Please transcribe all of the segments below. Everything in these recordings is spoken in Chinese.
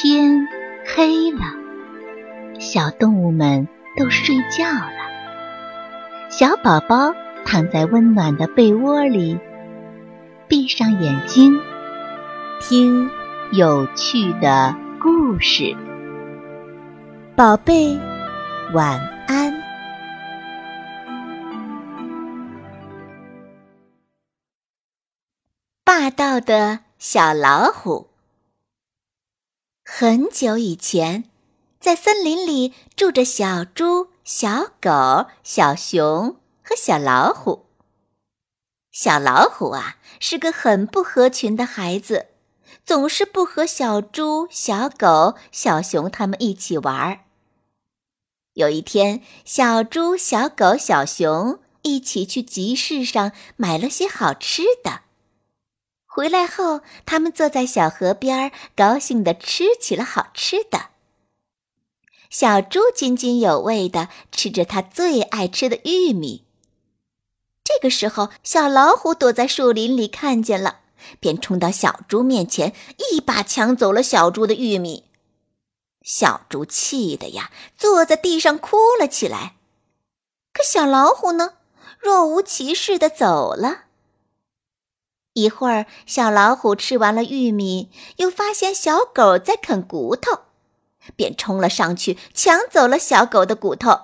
天黑了，小动物们都睡觉了。小宝宝躺在温暖的被窝里，闭上眼睛，听有趣的故事。宝贝，晚安。霸道的小老虎。很久以前，在森林里住着小猪、小狗、小熊和小老虎。小老虎啊，是个很不合群的孩子，总是不和小猪、小狗、小熊他们一起玩儿。有一天，小猪、小狗、小熊一起去集市上买了些好吃的。回来后，他们坐在小河边，高兴地吃起了好吃的。小猪津津有味地吃着他最爱吃的玉米。这个时候，小老虎躲在树林里看见了，便冲到小猪面前，一把抢走了小猪的玉米。小猪气得呀，坐在地上哭了起来。可小老虎呢，若无其事地走了。一会儿，小老虎吃完了玉米，又发现小狗在啃骨头，便冲了上去抢走了小狗的骨头。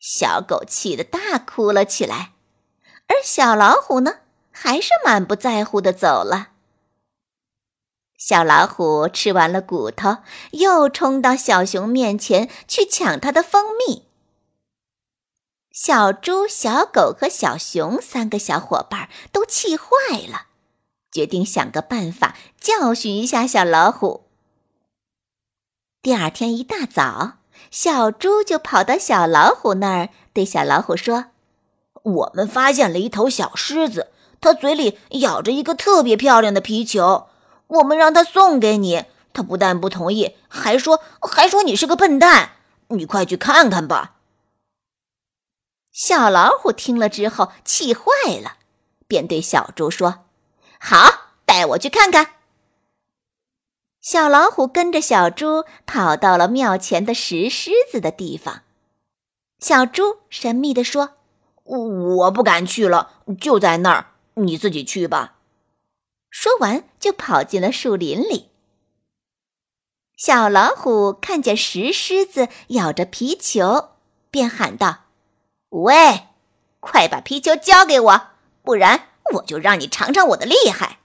小狗气得大哭了起来，而小老虎呢，还是满不在乎的走了。小老虎吃完了骨头，又冲到小熊面前去抢它的蜂蜜。小猪、小狗和小熊三个小伙伴都气坏了，决定想个办法教训一下小老虎。第二天一大早，小猪就跑到小老虎那儿，对小老虎说：“我们发现了一头小狮子，它嘴里咬着一个特别漂亮的皮球，我们让它送给你，它不但不同意，还说还说你是个笨蛋。你快去看看吧。”小老虎听了之后气坏了，便对小猪说：“好，带我去看看。”小老虎跟着小猪跑到了庙前的石狮子的地方。小猪神秘地说：“我不敢去了，就在那儿，你自己去吧。”说完就跑进了树林里。小老虎看见石狮子咬着皮球，便喊道。喂，快把皮球交给我，不然我就让你尝尝我的厉害。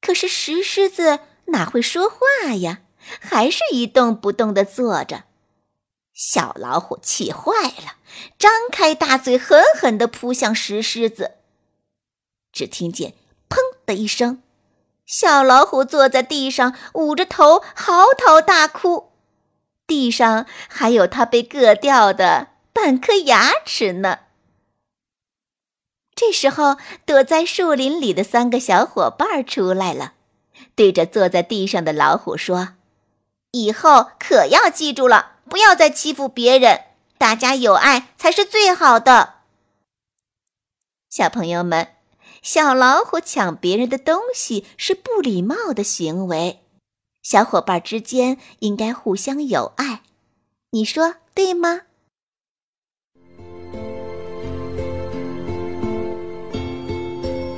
可是石狮子哪会说话呀？还是一动不动的坐着。小老虎气坏了，张开大嘴，狠狠地扑向石狮子。只听见“砰”的一声，小老虎坐在地上，捂着头嚎啕大哭，地上还有它被硌掉的。半颗牙齿呢。这时候，躲在树林里的三个小伙伴出来了，对着坐在地上的老虎说：“以后可要记住了，不要再欺负别人，大家有爱才是最好的。”小朋友们，小老虎抢别人的东西是不礼貌的行为，小伙伴之间应该互相友爱，你说对吗？